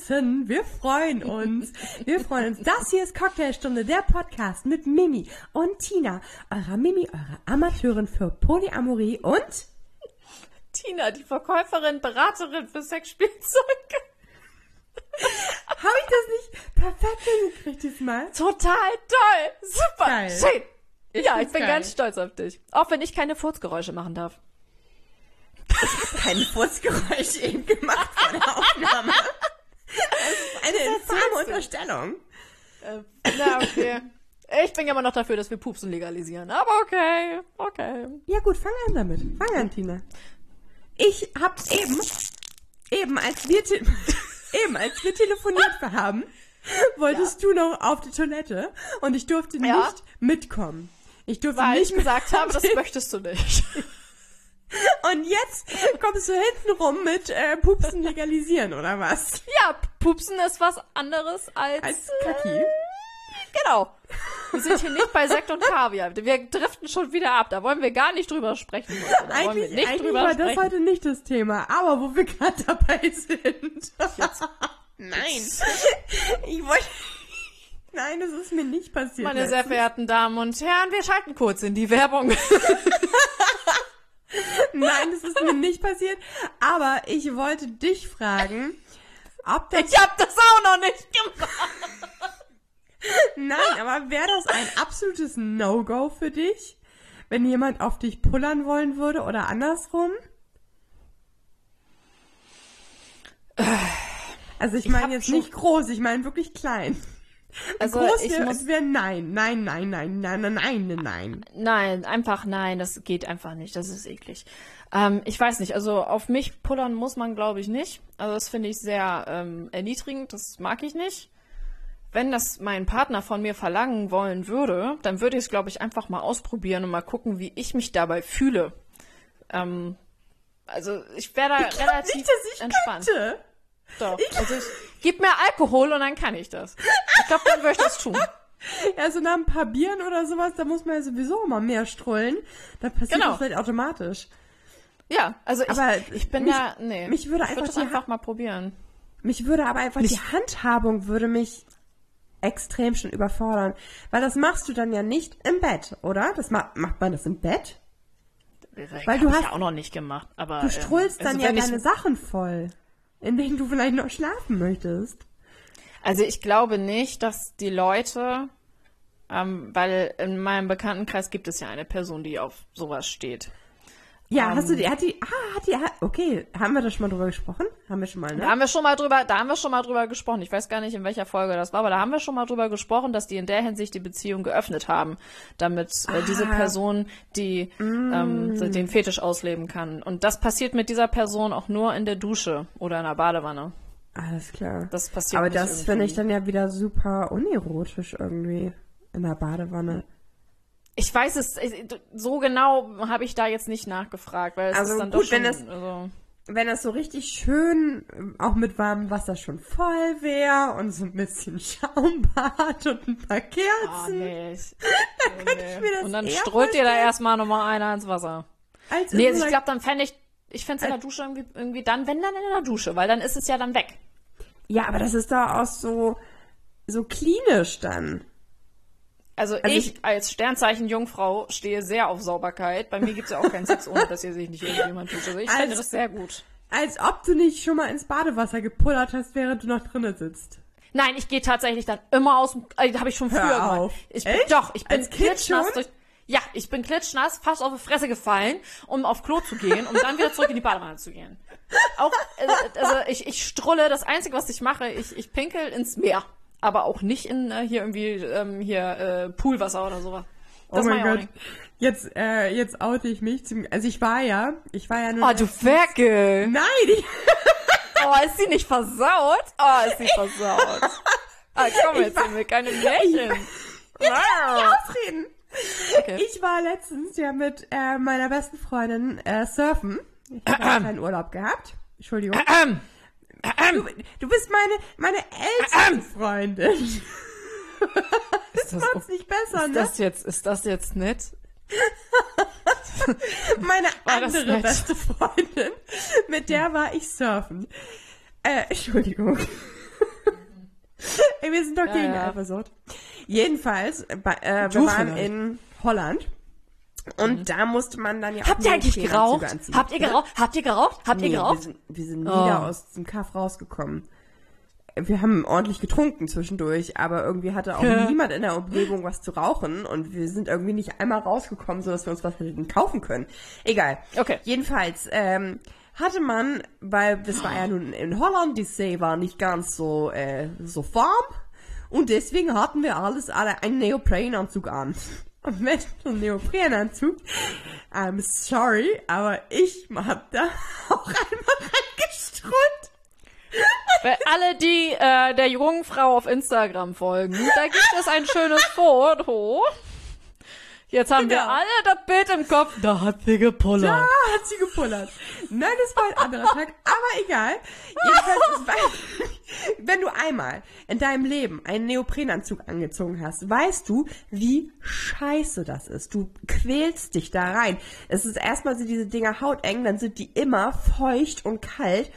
draußen. Wir freuen uns. Wir freuen uns. Das hier ist Cocktailstunde, der Podcast mit Mimi und Tina, eurer Mimi, eurer Amateurin für Polyamorie und Tina, die Verkäuferin, Beraterin für Sexspielzeuge. Habe ich das nicht perfekt hingekriegt diesmal? Total toll. Super. Geil. Schön. Ich ja, ich bin geil. ganz stolz auf dich. Auch wenn ich keine Furzgeräusche machen darf. Kein Furzgeräusch eben gemacht vor der Aufnahme. Das ist eine infame Unterstellung. Äh, na, okay. Ich bin ja immer noch dafür, dass wir Pupsen legalisieren. Aber okay, okay. Ja gut, fang an damit. Fang an, Tina. Ich hab eben, eben als wir, te eben als wir telefoniert haben, wolltest du noch auf die Toilette und ich durfte Ja. nicht mitkommen. Ich durfte Weil nicht ich gesagt habe, das möchtest du nicht. Und jetzt kommst du hinten rum mit äh, Pupsen legalisieren, oder was? Ja, Pupsen ist was anderes als, Als äh, Kaki. Genau. Wir sind hier nicht bei Sekt und Kaviar. Wir driften schon wieder ab. Da wollen wir gar nicht drüber sprechen. Da Eigentlich, nicht eigentlich drüber war das sprechen. heute nicht das Thema, aber wo wir gerade dabei sind. Nein. Ich wollte. Nein, das ist mir nicht passiert. Meine sehr verehrten Damen und Herren, wir schalten kurz in die Werbung. Nein, das ist mir nicht passiert. Aber ich wollte dich fragen, ob das. Ich hab das auch noch nicht gemacht. Nein, aber wäre das ein absolutes No-Go für dich, wenn jemand auf dich pullern wollen würde oder andersrum? Also ich meine jetzt nicht groß, ich meine wirklich klein. Also Groß ich muss wäre nein, nein, nein, nein, nein, nein, nein, nein. Nein, einfach nein, das geht einfach nicht, das ist eklig. Ähm, ich weiß nicht, also auf mich pullern muss man, glaube ich, nicht. Also das finde ich sehr ähm, erniedrigend, das mag ich nicht. Wenn das mein Partner von mir verlangen wollen würde, dann würde ich es, glaube ich, einfach mal ausprobieren und mal gucken, wie ich mich dabei fühle. Ähm, also ich wäre da ich relativ nicht, dass ich entspannt. Könnte. Doch. Also ich gib mir Alkohol und dann kann ich das. Ich glaube, dann würde ich das tun. Ja, so nach ein paar Bieren oder sowas, da muss man ja sowieso immer mehr strollen. Da passiert Genau. das vielleicht automatisch. Ja, also ich, Aber ich bin mich- da, nee. mich würde ich einfach das die einfach mal probieren. Mich würde aber einfach die Handhabung würde mich extrem schon überfordern. Weil das machst du dann ja nicht im Bett, oder? Das ma macht man das im Bett? Weil du ich hast- ja auch noch nicht gemacht, aber Du strullst ähm, dann also ja wenn ich- deine Sachen voll, in denen du vielleicht noch schlafen möchtest. Also ich glaube nicht, dass die Leute, ähm, weil in meinem Bekanntenkreis gibt es ja eine Person, die auf sowas steht. Ja, Ähm. hast du die, hat die, ah, hat die, okay, haben wir da schon mal drüber gesprochen? Haben wir schon mal, Da ne? haben wir schon mal drüber, da haben wir schon mal drüber gesprochen. Ich weiß gar nicht, in welcher Folge das war, aber da haben wir schon mal drüber gesprochen, dass die in der Hinsicht die Beziehung geöffnet haben, damit äh, diese Ah. Person die ähm, so den Fetisch ausleben kann. Und das passiert mit dieser Person auch nur in der Dusche oder in der Badewanne. Alles klar. Das passiert aber das finde ich dann ja wieder super unerotisch irgendwie in der Badewanne. Ich weiß es, ich- so genau habe ich da jetzt nicht nachgefragt, weil es Also ist dann gut, doch schon, wenn es- also, wenn das so richtig schön ähm, auch mit warmem Wasser schon voll wäre und so ein bisschen Schaumbad und ein paar Ah, Kerzen. nee. Ich, könnte ich mir das Und dann strollt ihr da erstmal nochmal einer ins Wasser. Als Nee, also so ich glaube, dann fände ich, ich fände es in der Dusche irgendwie, irgendwie dann, wenn dann in der Dusche, weil dann ist es ja dann weg. ja, aber das ist doch auch so, so klinisch dann. Also, Also ich, ich- als Sternzeichen Jungfrau stehe sehr auf Sauberkeit. Bei mir gibt's ja auch keinen Sex, ohne dass ihr sich nicht irgendjemand tut. Also ich finde Also- das sehr gut. Als ob du nicht schon mal ins Badewasser gepullert hast, während du noch drinnen sitzt. Nein, ich gehe tatsächlich dann immer aus dem, äh, habe ich schon Hör früher gemacht. auf. Ich bin, Echt? doch, ich bin Als klitschnass durch, ja, ich bin klitschnass, fast auf die Fresse gefallen, um auf Klo zu gehen, um dann wieder zurück in die Badewanne zu gehen. Auch, äh, also ich, ich strulle, das Einzige, was ich mache, ich, ich pinkel ins Meer. Aber auch nicht in äh, hier irgendwie ähm, hier äh, Poolwasser oder sowas. Das oh mein ich Gott. Jetzt, äh, jetzt oute ich mich zum, also ich war ja, ich war ja nur. Oh, du Ferkel! Nein, ich, Oh, ist sie nicht versaut? Oh, ist sie versaut. Ah, komm, jetzt sind wir keine Märchen. ausreden. Okay. Ich war letztens ja mit äh, meiner besten Freundin äh, surfen. Ich habe einen kleinen Urlaub gehabt. Entschuldigung. Du, du bist meine, meine älteste Freundin. ist das, Macht's nicht besser, ist ne? das jetzt, ist das jetzt nett? meine andere beste Freundin. Mit der war ich surfen. Äh, Entschuldigung. Ey, wir sind doch Ja, gegen ja. Eifersucht. Jedenfalls, äh, äh, wir waren in Holland. Und da musste man dann ja Habt ihr eigentlich geraucht? Habt ihr geraucht? Habt ihr geraucht? Habt ihr Nee, wir geraucht? sind, wir sind Oh. da aus dem Kaff rausgekommen. Wir haben ordentlich getrunken zwischendurch, aber irgendwie hatte auch niemand in der Umgebung was zu rauchen und wir sind irgendwie nicht einmal rausgekommen, sodass wir uns was hätten kaufen können. Egal. Okay. Jedenfalls ähm, hatte man, weil das war ja nun in Holland, die See war nicht ganz so äh, so warm und deswegen hatten wir alles alle einen Neoprenanzug an. Und mit so einem Neoprenanzug, I'm sorry, aber ich hab da auch einmal reingestrollt. Für alle, die äh, der jungen Frau auf Instagram folgen, da gibt es ein schönes Foto. Jetzt haben wir Genau. alle das Bild im Kopf. Da hat sie gepullert. Ah, hat sie gepullert. Nein, das war ein anderer Tag, aber egal. Jedenfalls, wenn du einmal in deinem Leben einen Neoprenanzug angezogen hast, weißt du, wie scheiße das ist. Du quälst dich da rein. Es ist erstmal sind diese Dinger hauteng, dann sind die immer feucht und kalt.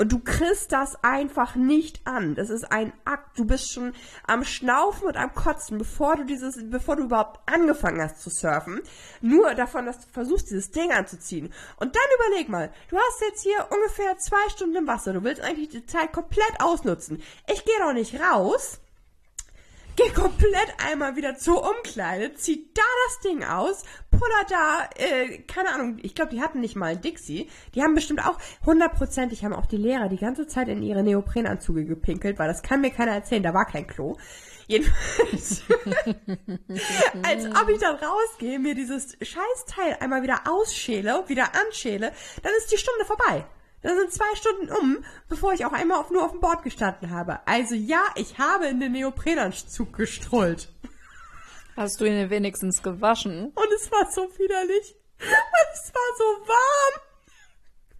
Und du kriegst das einfach nicht an. Das ist ein Akt. Du bist schon am Schnaufen und am Kotzen, bevor du dieses, bevor du überhaupt angefangen hast zu surfen. Nur davon, dass du versuchst, dieses Ding anzuziehen. Und dann überleg mal, du hast jetzt hier ungefähr zwei Stunden im Wasser. Du willst eigentlich die Zeit komplett ausnutzen. Ich gehe doch nicht raus. Geh komplett einmal wieder zur Umkleide, zieh da das Ding aus, puller da, äh, keine Ahnung, ich glaube, die hatten nicht mal ein Dixie. Die haben bestimmt auch, hundertprozentig haben auch die Lehrer die ganze Zeit in ihre Neoprenanzüge gepinkelt, weil das kann mir keiner erzählen, da war kein Klo. Jedenfalls, als ob ich dann rausgehe, mir dieses Scheißteil einmal wieder ausschäle, wieder anschäle, dann ist die Stunde vorbei. Dann sind zwei Stunden um, bevor ich auch einmal auf, nur auf dem Board gestanden habe. Also ja, ich habe in den Neoprenanzug gestrollt. Hast du ihn wenigstens gewaschen? Und es war so widerlich. Und es war so warm.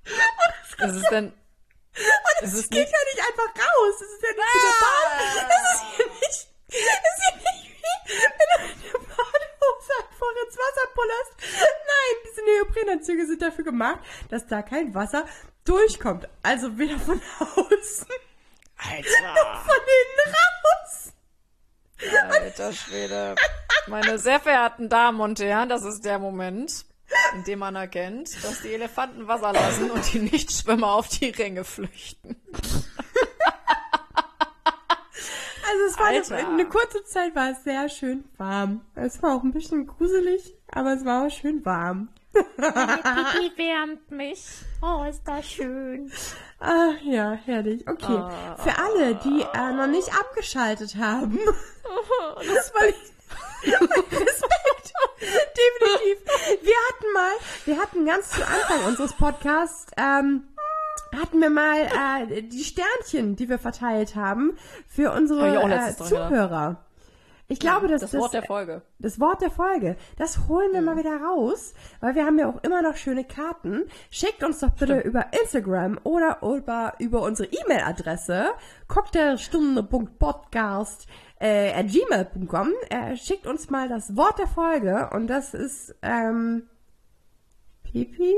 Und es, Ist es denn... und ist es es geht nicht- ja nicht einfach raus. Es ist ja nicht wie der Bad. Es ist hier nicht, es ist hier nicht wie, wenn du in der Badehose einfach ins Wasser pullerst. Nein, diese Neoprenanzüge sind dafür gemacht, dass da kein Wasser durchkommt. Also weder von außen Alter. noch von innen raus. Alter Schwede. Meine sehr verehrten Damen und Herren, das ist der Moment, in dem man erkennt, dass die Elefanten Wasser lassen und die Nichtschwimmer auf die Ränge flüchten. Also es war eine, eine kurze Zeit war es sehr schön warm. Es war auch ein bisschen gruselig, aber es war auch schön warm. Pipi wärmt mich. Oh, ist das schön. Ah, ja, herrlich. Okay. Ah. Für alle, die äh, noch nicht abgeschaltet haben, das war ich. Respekt. Definitiv. Wir hatten mal, wir hatten ganz zu Anfang unseres Podcasts, ähm, hatten wir mal äh, die Sternchen, die wir verteilt haben, für unsere Hab ich auch äh. Zuhörer. Ich glaube, dass Das Wort der Folge. das Wort der Folge, das holen wir mal wieder raus, weil wir haben ja auch immer noch schöne Karten. Schickt uns doch bitte über Instagram oder über, über unsere E-Mail-Adresse cocktailstunde.podcast äh, at gmail.com. Äh, schickt uns mal das Wort der Folge und das ist ähm, Pipi.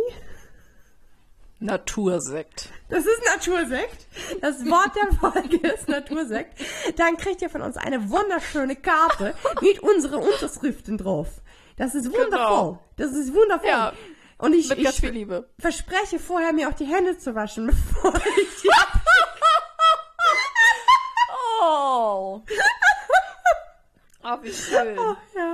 Natursekt. Das ist Natursekt. Das Wort der Folge ist Natursekt. Dann kriegt ihr von uns eine wunderschöne Karte mit unseren Unterschriften drauf. Das ist wundervoll. Genau. Das ist wundervoll. Ja, Und ich, ich verspreche vorher, mir auch die Hände zu waschen, bevor ich die Oh. Ah, wie schön. ja.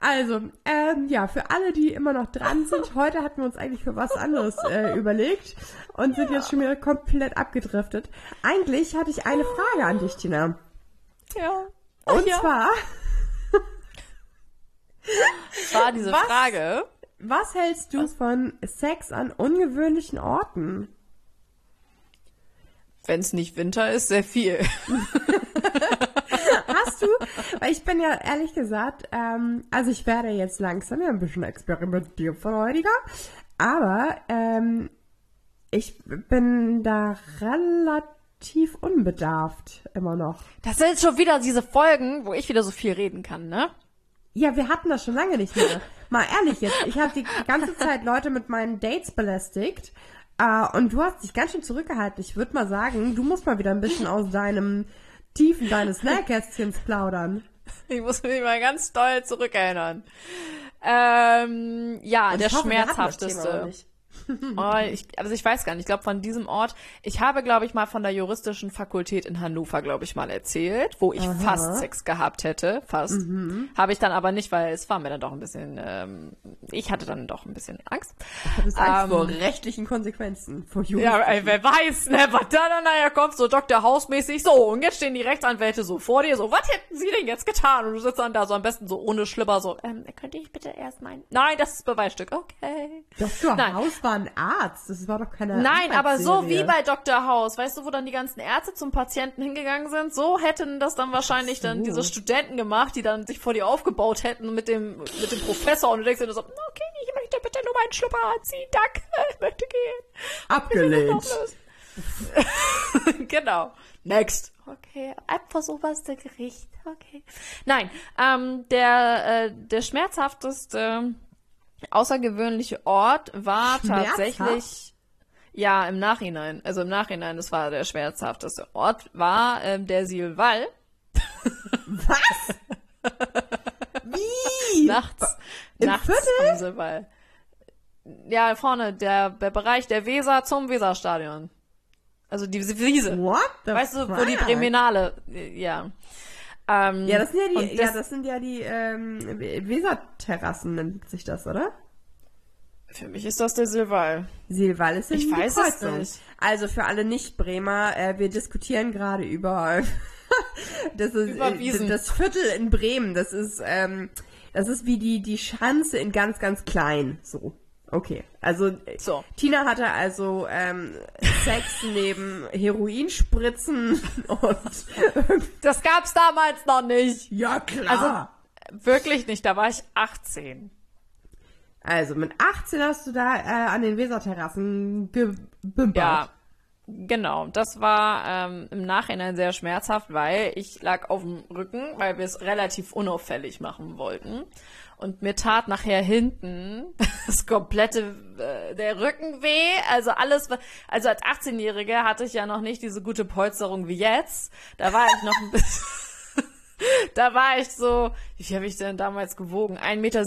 Also, ähm, ja, für alle, die immer noch dran sind, heute hatten wir uns eigentlich für was anderes äh, überlegt und sind jetzt schon wieder komplett abgedriftet. Eigentlich hatte ich eine Frage an dich, Tina. Ja. Und ja. zwar, war diese Was? Frage. was hältst du von Sex an ungewöhnlichen Orten? Wenn es nicht Winter ist, sehr viel. Hast du? Weil ich bin ja ehrlich gesagt, ähm, also ich werde jetzt langsam ja ein bisschen experimentierfreudiger, aber ähm, ich bin da relativ unbedarft immer noch. Das sind schon wieder diese Folgen, wo ich wieder so viel reden kann, ne? Ja, wir hatten das schon lange nicht mehr. Mal ehrlich jetzt, ich habe die ganze Zeit Leute mit meinen Dates belästigt äh, und du hast dich ganz schön zurückgehalten. Ich würde mal sagen, du musst mal wieder ein bisschen aus deinem Tiefen deines Nähkästchens plaudern. Ich muss mich mal ganz doll zurückerinnern. Ähm, ja, der hoffe, schmerzhafteste. Oh, ich, also ich weiß gar nicht, ich glaube von diesem Ort, ich habe, glaube ich, mal von der juristischen Fakultät in Hannover, glaube ich, mal erzählt, wo ich fast Sex gehabt hätte, fast. Mhm. Habe ich dann aber nicht, weil es war mir dann doch ein bisschen, ähm, ich hatte dann doch ein bisschen Angst. Du bist Angst Ähm, vor rechtlichen Konsequenzen. Vor. Ja, ey, wer weiß, ne, was da dann nachher kommt, so Dr. Hausmäßig, so, und jetzt stehen die Rechtsanwälte so vor dir, so, was hätten sie denn jetzt getan? Und du sitzt dann da so am besten so ohne Schlipper, so, ähm, könnte ich bitte erst mein, nein, das ist Beweisstück, okay. Dr. Nein. Haus war ein Arzt. Das war doch keine Nein, aber so wie bei Dr. House, weißt du, wo dann die ganzen Ärzte zum Patienten hingegangen sind, so hätten das dann wahrscheinlich dann so. diese Studenten gemacht, die dann sich vor dir aufgebaut hätten mit dem, mit dem Professor und du denkst dir so, okay, ich möchte bitte nur meinen Schlüpper anziehen, danke, ich möchte gehen. Abgelehnt. genau. Next. Okay, ab vor das oberste Gericht. Okay. Nein, ähm, der, äh, der schmerzhafteste außergewöhnliche Ort war Schmerzhaft? tatsächlich, ja, im Nachhinein, also im Nachhinein, das war der schmerzhafteste Ort, war ähm, der Silval. Was? Wie? Nachts, Im nachts Viertel? am Silval. Ja, vorne, der, der Bereich der Weser zum Weserstadion. Also diese Wiese. What the Weißt du, wo die äh, ja. Ähm, Ja, das sind ja die, und ja, das- das sind ja die ähm, Weserterrassen, nennt sich das, oder? Für mich ist das der Silval. Silval ist in Ich weiß es nicht. Also für alle Nicht-Bremer, äh, wir diskutieren gerade über das ist äh, das Viertel in Bremen. Das ist ähm, das ist wie die die Schanze in ganz ganz klein. So okay. Also So. Tina hatte also ähm, Sex neben Heroinspritzen und Das gab's damals noch nicht. ja klar. Wirklich nicht, da war ich 18. Also mit 18 hast du da äh, an den Weserterrassen gebimbert. Ja, genau. Das war ähm, im Nachhinein sehr schmerzhaft, weil ich lag auf dem Rücken, weil wir es relativ unauffällig machen wollten. Und mir tat nachher hinten das komplette, äh, der Rücken weh. Also alles, also als 18-Jährige hatte ich ja noch nicht diese gute Polsterung wie jetzt. Da war ich noch ein bisschen, da war ich so, wie viel habe ich denn damals gewogen? 1,70 Meter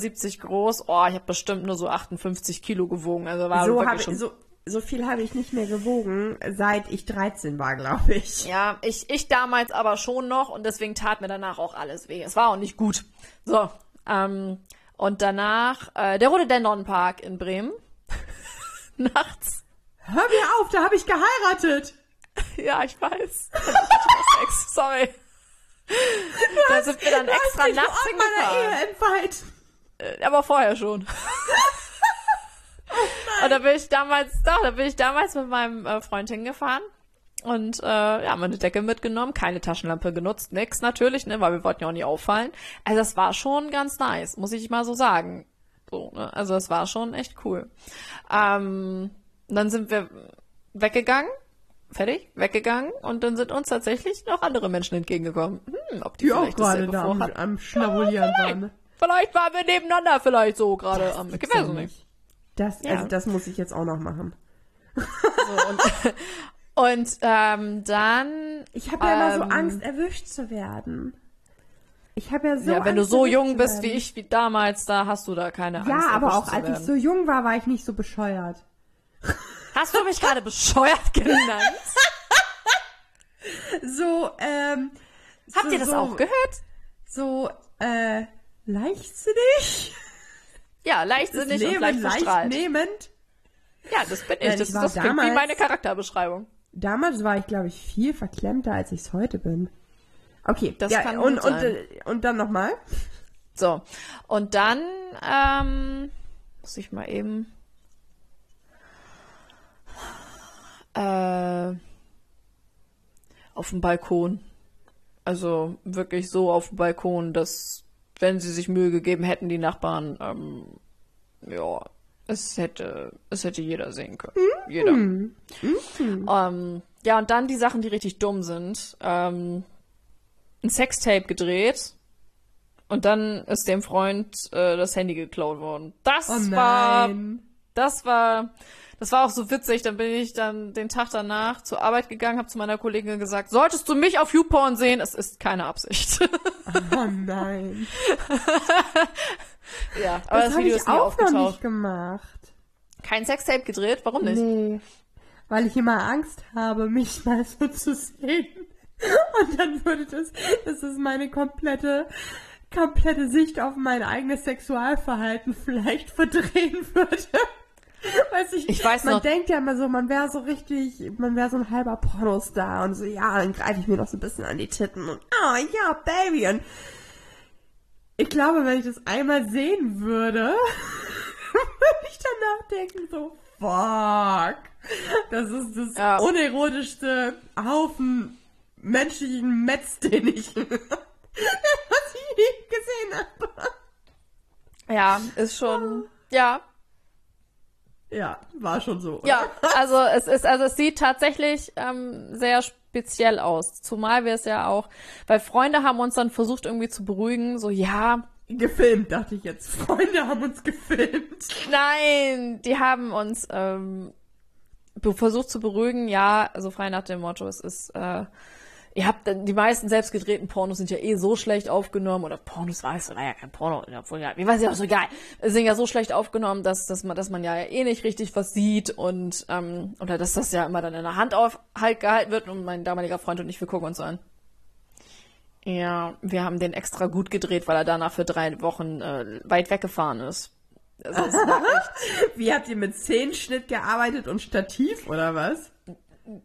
groß. Oh, ich habe bestimmt nur so 58 Kilo gewogen. Also war so, wirklich schon so, so viel habe ich nicht mehr gewogen, seit ich 13 war, glaube ich. Ja, ich, ich damals aber schon noch und deswegen tat mir danach auch alles weh. Es war auch nicht gut. So, ähm, und danach äh, der Rhododendron-Park in Bremen. Nachts. Hör mir auf, da habe ich geheiratet. Ja, ich weiß. Sex, sorry. Da sind wir dann extra Hast nachts hingefahren. Ehe. Äh, Aber vorher schon. und da bin ich damals, doch, da bin ich damals mit meinem äh, Freund hingefahren und äh, ja, meine Decke mitgenommen, keine Taschenlampe genutzt, nix natürlich, ne, weil wir wollten ja auch nie auffallen. Also das war schon ganz nice, muss ich mal so sagen. So, ne? Also das war schon echt cool. Ähm, dann sind wir weggegangen, fertig, weggegangen und dann sind uns tatsächlich noch andere Menschen entgegengekommen. Hm, ob die, Die auch vielleicht gerade dasselbe da am, am Schnabulieren vielleicht. waren. Vielleicht waren wir nebeneinander vielleicht so gerade am. Ich weiß nicht. Das, Ja. also das muss ich jetzt auch noch machen. So, und und ähm, dann. Ich habe ja immer so Ähm, Angst, erwischt zu werden. Ich habe ja so ja, wenn du Angst, so erwischt jung bist wie ich, wie damals, da hast du da keine Angst. Ja, aber auch als ich so jung war, war ich nicht so bescheuert. Hast du mich gerade bescheuert genannt? So, ähm. Habt so, ihr das so, auch gehört? So, äh, leichtsinnig? Ja, Das leichtsinnig und Leben leicht leicht nehmend? Ja, das bin ich. Das, ich war das klingt wie meine Charakterbeschreibung. Damals war ich, glaube ich, viel verklemmter, als ich es heute bin. Okay, Das ja, kann und, gut und, sein. äh, und dann nochmal. So. Und dann, ähm, muss ich mal eben. Äh, auf dem Balkon. Also wirklich so auf dem Balkon, dass, wenn sie sich Mühe gegeben hätten, die Nachbarn, ähm, ja, es hätte, es hätte jeder sehen können. Jeder. Ähm, ja, und dann die Sachen, die richtig dumm sind. Ähm, ein Sextape gedreht und dann ist dem Freund äh, das Handy geklaut worden. Das Oh war, das war, das war auch so witzig. Dann bin ich dann den Tag danach zur Arbeit gegangen, habe zu meiner Kollegin gesagt, solltest du mich auf YouPorn sehen, es ist keine Absicht. Oh nein. ja, aber das, das habe Video ich ist nie auch noch aufgetaucht. nicht gemacht. Kein Sextape gedreht? Warum nicht? Nee. Weil ich immer Angst habe, mich mal so zu sehen. Und dann würde das, das ist meine komplette, komplette Sicht auf mein eigenes Sexualverhalten vielleicht verdrehen würde. Weiß ich, Ich weiß man noch- denkt ja immer so, man wäre so richtig, man wäre so ein halber Pornostar und so, ja, dann greife ich mir noch so ein bisschen an die Titten und, ah, ja, Baby. Und ich glaube, wenn ich das einmal sehen würde, würde ich danach denken, so, fuck. Das ist das Ja. unerotischste Haufen menschlichen Metz, den ich, was ich je gesehen habe. Ja, ist schon, ja, Ja, war schon so. oder? Ja, also es ist, also es sieht tatsächlich ähm, sehr speziell aus. Zumal wir es ja auch, weil Freunde haben uns dann versucht irgendwie zu beruhigen, so ja, Gefilmt, dachte ich jetzt. Freunde haben uns gefilmt. nein, die haben uns ähm, versucht zu beruhigen, ja, also frei nach dem Motto, es ist, äh, ihr habt, die meisten selbstgedrehten Pornos sind ja eh so schlecht aufgenommen, oder Pornos war es, war ja kein Porno, obwohl ja, wie weiß ich auch so egal, sind ja so schlecht aufgenommen, dass, dass man, dass man ja eh nicht richtig was sieht und, ähm, oder dass das ja immer dann in der Hand auf, halt gehalten wird und mein damaliger Freund und ich, wir gucken uns so an. Ja, wir haben den extra gut gedreht, weil er danach für drei Wochen äh, weit weggefahren ist. Also Wie habt ihr mit Szenenschnitt gearbeitet und Stativ oder was?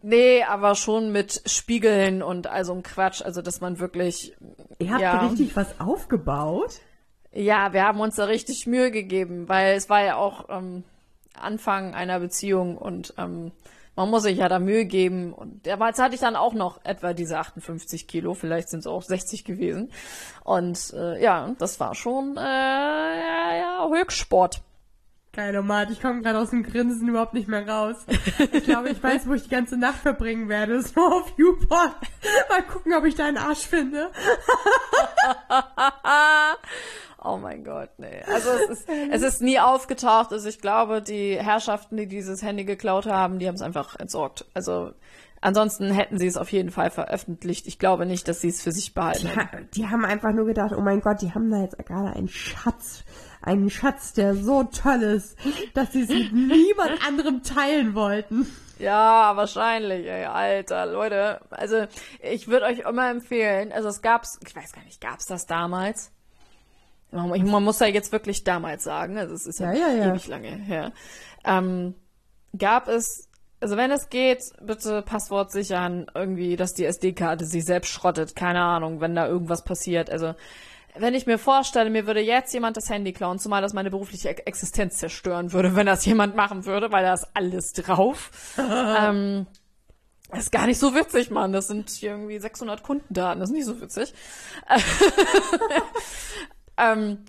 Nee, aber schon mit Spiegeln und also ein Quatsch, also dass man wirklich, Ihr habt Ja. richtig was aufgebaut? ja, wir haben uns da richtig Mühe gegeben, weil es war ja auch ähm, Anfang einer Beziehung und ähm, man muss sich ja da Mühe geben und damals hatte ich dann auch noch etwa diese 58 Kilo, vielleicht sind es auch 60 gewesen und äh, ja, das war schon äh, ja, ja, Höchstsport. Geil, Omat, ich komme gerade aus dem Grinsen überhaupt nicht mehr raus. Ich glaube, ich weiß, wo ich die ganze Nacht verbringen werde. So auf YouPorn. Mal gucken, ob ich deinen Arsch finde. Oh mein Gott, nee. Also es ist, es ist nie aufgetaucht. Also ich glaube, die Herrschaften, die dieses Handy geklaut haben, die haben es einfach entsorgt. Also ansonsten hätten sie es auf jeden Fall veröffentlicht. Ich glaube nicht, dass sie es für sich behalten. Die, die haben einfach nur gedacht, oh mein Gott, die haben da jetzt gerade einen Schatz. Einen Schatz, der so toll ist, dass sie es mit niemand anderem teilen wollten. Ja, wahrscheinlich, ey, Alter, Leute. Also ich würde euch immer empfehlen, also es gab's, ich weiß gar nicht, gab's das damals? Man muss ja jetzt wirklich damals sagen, also es ist ja, Ja, ja, ja. ewig lange her. Ähm, gab es, also wenn es geht, bitte Passwort sichern, irgendwie, dass die SD-Karte sich selbst schrottet, keine Ahnung, wenn da irgendwas passiert. Also wenn ich mir vorstelle, mir würde jetzt jemand das Handy klauen, zumal das meine berufliche Ex- Existenz zerstören würde, wenn das jemand machen würde, weil da ist alles drauf. ähm, ist gar nicht so witzig, Mann. Das sind hier irgendwie 600 Kundendaten. Das ist nicht so witzig. ähm,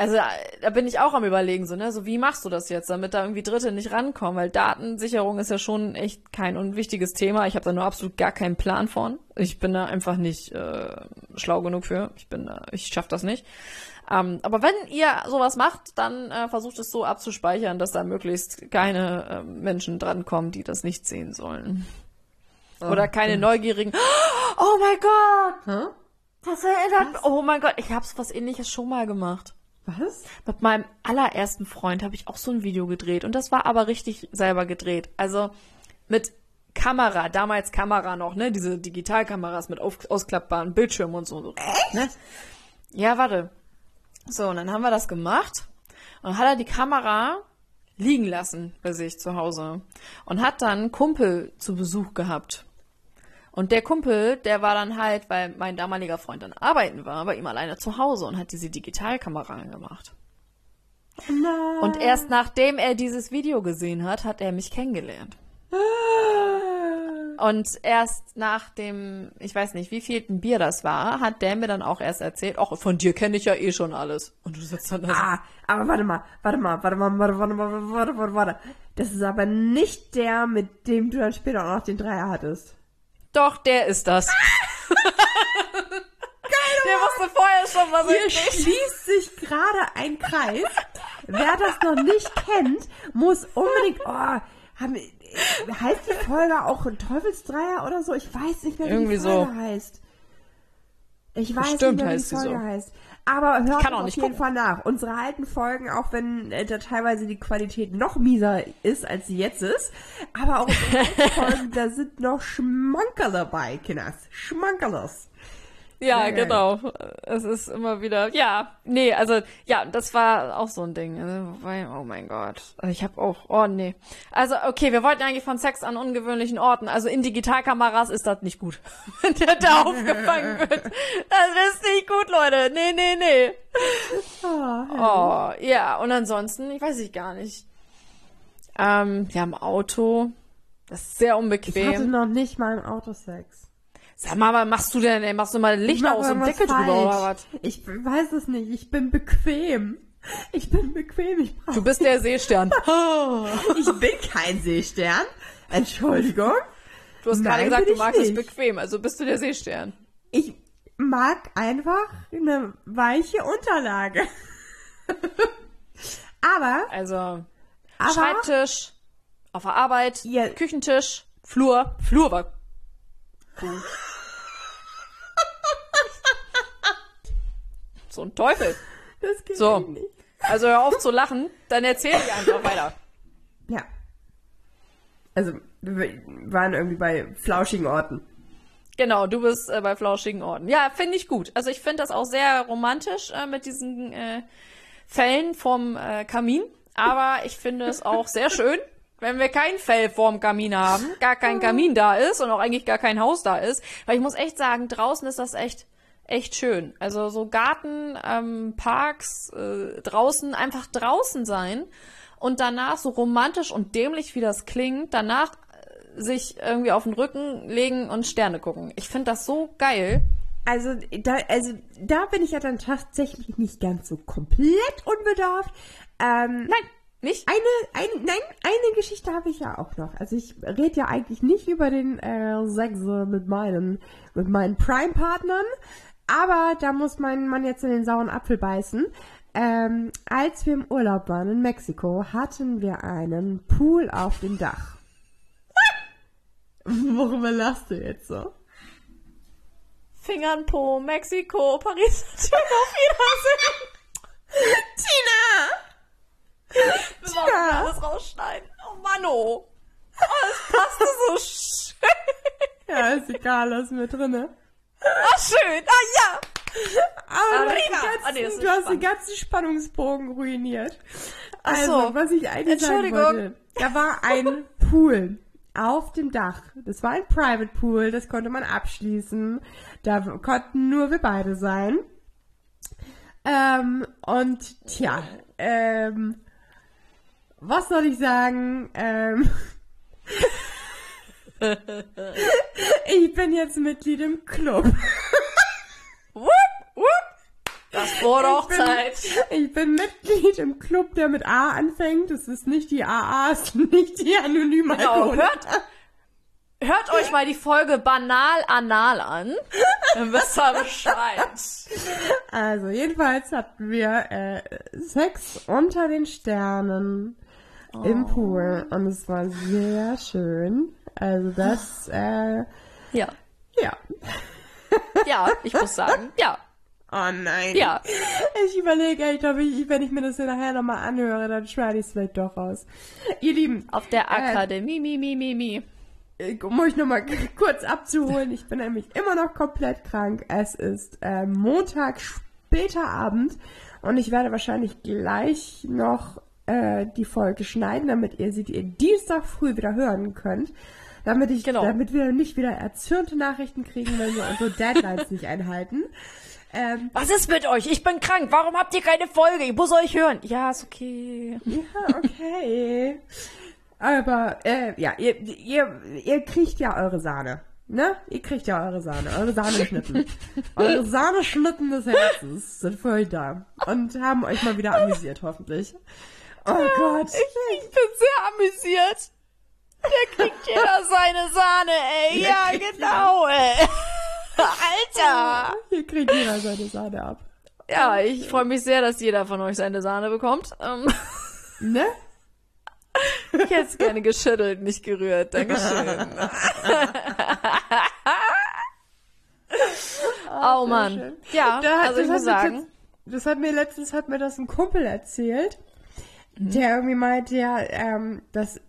also äh, da bin ich auch am überlegen, so, ne, so wie machst du das jetzt, damit da irgendwie Dritte nicht rankommen, weil Datensicherung ist ja schon echt kein unwichtiges Thema. Ich habe da nur absolut gar keinen Plan von. Ich bin da einfach nicht äh, schlau genug für. Ich bin, da, ich schaff das nicht. Ähm, aber wenn ihr sowas macht, dann äh, versucht es so abzuspeichern, dass da möglichst keine äh, Menschen drankommen, die das nicht sehen sollen. Oder keine neugierigen. Oh mein Gott! Hä? Das erinnert. Oh mein Gott, ich habe was ähnliches schon mal gemacht. Was? Mit meinem allerersten Freund habe ich auch so ein Video gedreht und das war aber richtig selber gedreht. Also mit Kamera, damals Kamera noch, ne? Diese Digitalkameras mit auf, ausklappbaren Bildschirmen und so. Echt? Ne? Ja, warte. So, und dann haben wir das gemacht und hat er die Kamera liegen lassen bei sich zu Hause und hat dann einen Kumpel zu Besuch gehabt. Und der Kumpel, der war dann halt, weil mein damaliger Freund dann arbeiten war, bei ihm alleine zu Hause und hat diese Digitalkamera angemacht. Nein. Und erst nachdem er dieses Video gesehen hat, hat er mich kennengelernt. Und erst nach dem, ich weiß nicht, wie viel Bier das war, hat der mir dann auch erst erzählt, ach, von dir kenne ich ja eh schon alles. Und du sitzt dann da Ah, aber warte mal, warte mal, warte mal, warte, warte, warte, warte, warte, warte. Das ist aber nicht der, mit dem du dann später auch noch den Dreier hattest. Doch, der ist das. der wusste vorher schon, was Hier ich schließt sich gerade ein Kreis. Wer das noch nicht kennt, muss unbedingt. Oh, haben, heißt die Folge auch Teufelsdreier oder so? Ich weiß nicht mehr, wie Irgendwie die Folge so. heißt. Ich weiß Bestimmt nicht mehr, wie die Folge heißt. Aber hört auf jeden gucken. Fall nach. Unsere alten Folgen, auch wenn äh, da teilweise die Qualität noch mieser ist, als sie jetzt ist. Aber auch unsere alten Folgen, da sind noch Schmankerl dabei, Kinders. Schmankerlos. Ja, geil. genau. Es ist immer wieder, ja, nee, also, ja, das war auch so ein Ding. Also, oh mein Gott. Ich habe auch, oh nee. Also, okay, wir wollten eigentlich von Sex an ungewöhnlichen Orten. Also, in Digitalkameras ist das nicht gut. Wenn der da aufgefangen wird. Das ist nicht gut, Leute. Nee, nee, nee. Oh, ja, und ansonsten, ich weiß ich gar nicht. Ähm, wir haben Auto. Das ist sehr Ich hatte unbequem. noch nicht mal einen Autosex. Sag mal, was machst du denn, ey? Machst du mal Licht aus und irgendwas Deckel drüber oder falsch. was? Ich weiß es nicht. Ich bin bequem. Ich bin bequem. Ich, Du bist der Seestern. ich bin kein Seestern. Entschuldigung. Du hast gerade gesagt, du magst es nicht. bequem, also bist du der Seestern. Ich mag einfach eine weiche Unterlage. aber, Also aber Schreibtisch, auf der Arbeit, Ja. Küchentisch, Flur. Flur war gut. so ein Teufel. das geht So. nicht. Also hör auf zu lachen, dann erzähl ich einfach weiter. Ja. Also, wir waren irgendwie bei flauschigen Orten. Genau, du bist äh, bei flauschigen Orten. Ja, finde ich gut. Also ich finde das auch sehr romantisch äh, mit diesen äh, Fällen vom äh, Kamin. Aber ich finde es auch sehr schön, wenn wir kein Fell vorm Kamin haben, gar kein Kamin da ist und auch eigentlich gar kein Haus da ist. Weil ich muss echt sagen, draußen ist das echt echt schön. Also so Garten, ähm, Parks, äh, draußen, einfach draußen sein und danach so romantisch und dämlich, wie das klingt, danach äh, sich irgendwie auf den Rücken legen und Sterne gucken. Ich finde das so geil. Also da, also da bin ich ja dann tatsächlich nicht ganz so komplett unbedarft. Ähm, Nein, nicht? eine, eine, nein, eine Geschichte habe ich ja auch noch. Also ich rede ja eigentlich nicht über den äh, Sex mit meinen, mit meinen Prime-Partnern, aber da muss mein Mann jetzt in den sauren Apfel beißen. Ähm, als wir im Urlaub waren in Mexiko, hatten wir einen Pool auf dem Dach. Worüber lachst du jetzt so? Fingern Po, Mexiko, Paris, auf Wiedersehen. Tina! Wir Tja. alles rausschneiden. Oh Mann, oh. Oh, das passte so schön. Ja, ist egal, lass mir drinne. Ah, schön. Ah, ja. Aber du hast, ganzen, Ah, nee, du hast den ganzen Spannungsbogen ruiniert. Also, so. was ich eigentlich sagen Entschuldigung. wollte, da war ein Pool auf dem Dach. Das war ein Private Pool, das konnte man abschließen. Da konnten nur wir beide sein. Ähm, und tja, ähm, was soll ich sagen? Ähm, ich bin jetzt Mitglied im Club. Wupp, wupp. Das vor Hochzeit. Ich bin Mitglied im Club, der mit A anfängt. Das ist nicht die AA, es ist nicht die anonyme Genau, hört, hört euch mal die Folge Banal Anal an. Dann wisst ihr Bescheid. Also, jedenfalls hatten wir äh, Sex unter den Sternen im Oh. Pool und es war sehr schön. Also das, äh, Ja. ja. Ja, ich muss sagen, ja. Oh nein. Ja. Ich überlege echt, ob ich, wenn ich mir das hier nachher nochmal anhöre, dann schneide ich es vielleicht doch raus. Ihr Lieben, Auf der Äh, Akademie, mi, mi, mi, mi. äh, um euch nochmal kurz abzuholen, ich bin nämlich immer noch komplett krank. Es ist äh, Montag, später Abend und ich werde wahrscheinlich gleich noch äh, die Folge schneiden, damit ihr sie die Dienstag früh wieder hören könnt. Damit ich, Genau. damit wir nicht wieder erzürnte Nachrichten kriegen, wenn wir unsere Deadlines nicht einhalten. Ähm, Was ist mit euch? Ich bin krank. Warum habt ihr keine Folge? Ich muss euch hören. Ja, ist okay. ja, okay. aber äh, ja, ihr, ihr, ihr kriegt ja eure Sahne. Ne? Ihr kriegt ja eure Sahne, eure Sahneschnitten. eure Sahneschnitten des Herzens sind für euch da. Und haben euch mal wieder amüsiert, hoffentlich. Oh Gott. Ich, ich bin sehr amüsiert. Der kriegt jeder seine Sahne, ey. Ja, genau, ey. Alter. Hier kriegt jeder seine Sahne ab. Ja, ich freue mich sehr, dass jeder von euch seine Sahne bekommt. Ähm, Ne? ich hätte es gerne geschüttelt, nicht gerührt. Dankeschön. oh Mann. schön. Ja, Da- also ich das muss hat mir sagen, letzt- Das hat mir letztens hat mir das ein Kumpel erzählt. Der irgendwie meinte, ja, ähm, dass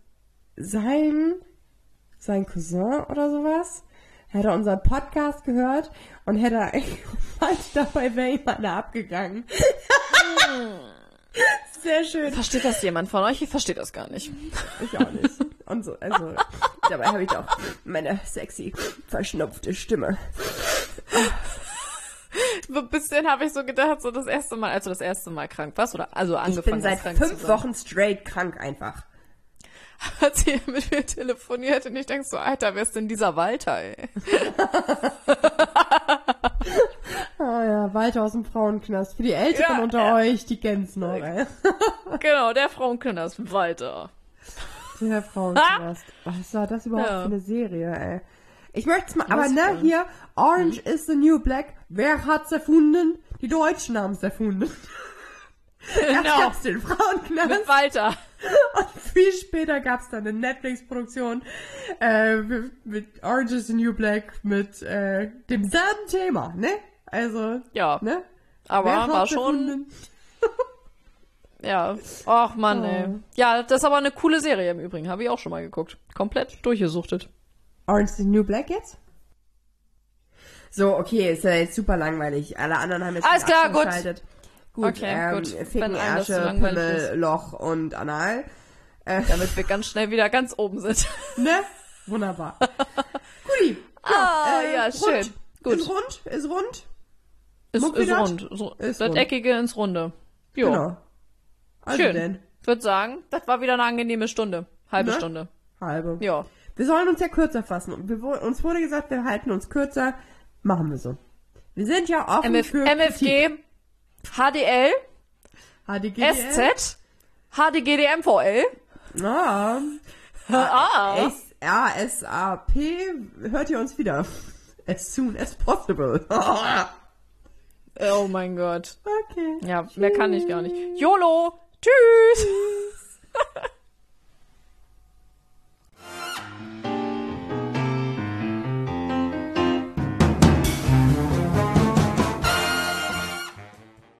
sein, sein Cousin oder sowas, hätte unseren Podcast gehört und hätte meinte, dabei wäre ihm einer abgegangen. Sehr schön. versteht das jemand von euch? Ich verstehe das gar nicht. Ich auch nicht. Und so, also, dabei habe ich auch meine sexy, verschnupfte Stimme. So ein bisschen habe ich so gedacht, so das erste Mal, als du das erste Mal krank warst, oder also Ich angefangen bin seit fünf. Wochen straight krank einfach. hat sie mit mir telefoniert und ich denk so, Alter, wer ist denn dieser Walter, ey? Ah ja, Walter aus dem Frauenknast. Für die Älteren Ja, unter ja. euch, die kennen's noch, ey. genau, der Frauenkinders, Walter. Der Frauenknast. Was war das überhaupt Ja. für eine Serie, ey? Ich möchte mal, aber ne, hier, Orange is the New Black. Wer hat's erfunden? Die Deutschen haben's erfunden. Erst Genau. gab's den Frauenknast Mit Walter. und viel später gab's dann eine Netflix-Produktion äh, mit, mit Orange is the New Black mit äh, demselben Thema, ne? Also, Ja, ne? aber Wer war schon, ja. Ach Mann, Oh. ey. Ja, das ist aber eine coole Serie im Übrigen. Habe ich auch schon mal geguckt. Komplett durchgesuchtet. Orange is the New Black jetzt? So, okay, ist ja jetzt super langweilig. Alle anderen haben jetzt Alles klar, gut. abgeschaltet. Gut, Okay, ähm, gut. Ficken, Ärsche, Pimmel. Loch und Anal. Äh, Damit wir ganz schnell wieder ganz oben sind. ne? Wunderbar. Guti. Ah, äh, ja, rund. schön. Gut. Ist rund, ist rund. Ist, Mucki ist rund. Ist das rund. Eckige ins Runde. Jo. Genau. Also Schön. denn. Ich würde sagen, das war wieder eine angenehme Stunde. Halbe Ne? Stunde. Halbe. Ja. Wir sollen uns ja kürzer fassen. Wir, uns wurde gesagt, wir halten uns kürzer. Machen wir so. Wir sind ja offen MF, für Kritik. MFG, HDL, HDGDL. SZ, HDGDMVL. Ah. Ah. S A S A P hört ihr uns wieder. As soon as possible. Oh mein Gott. okay. Ja, mehr kann ich gar nicht. YOLO. Tschüss.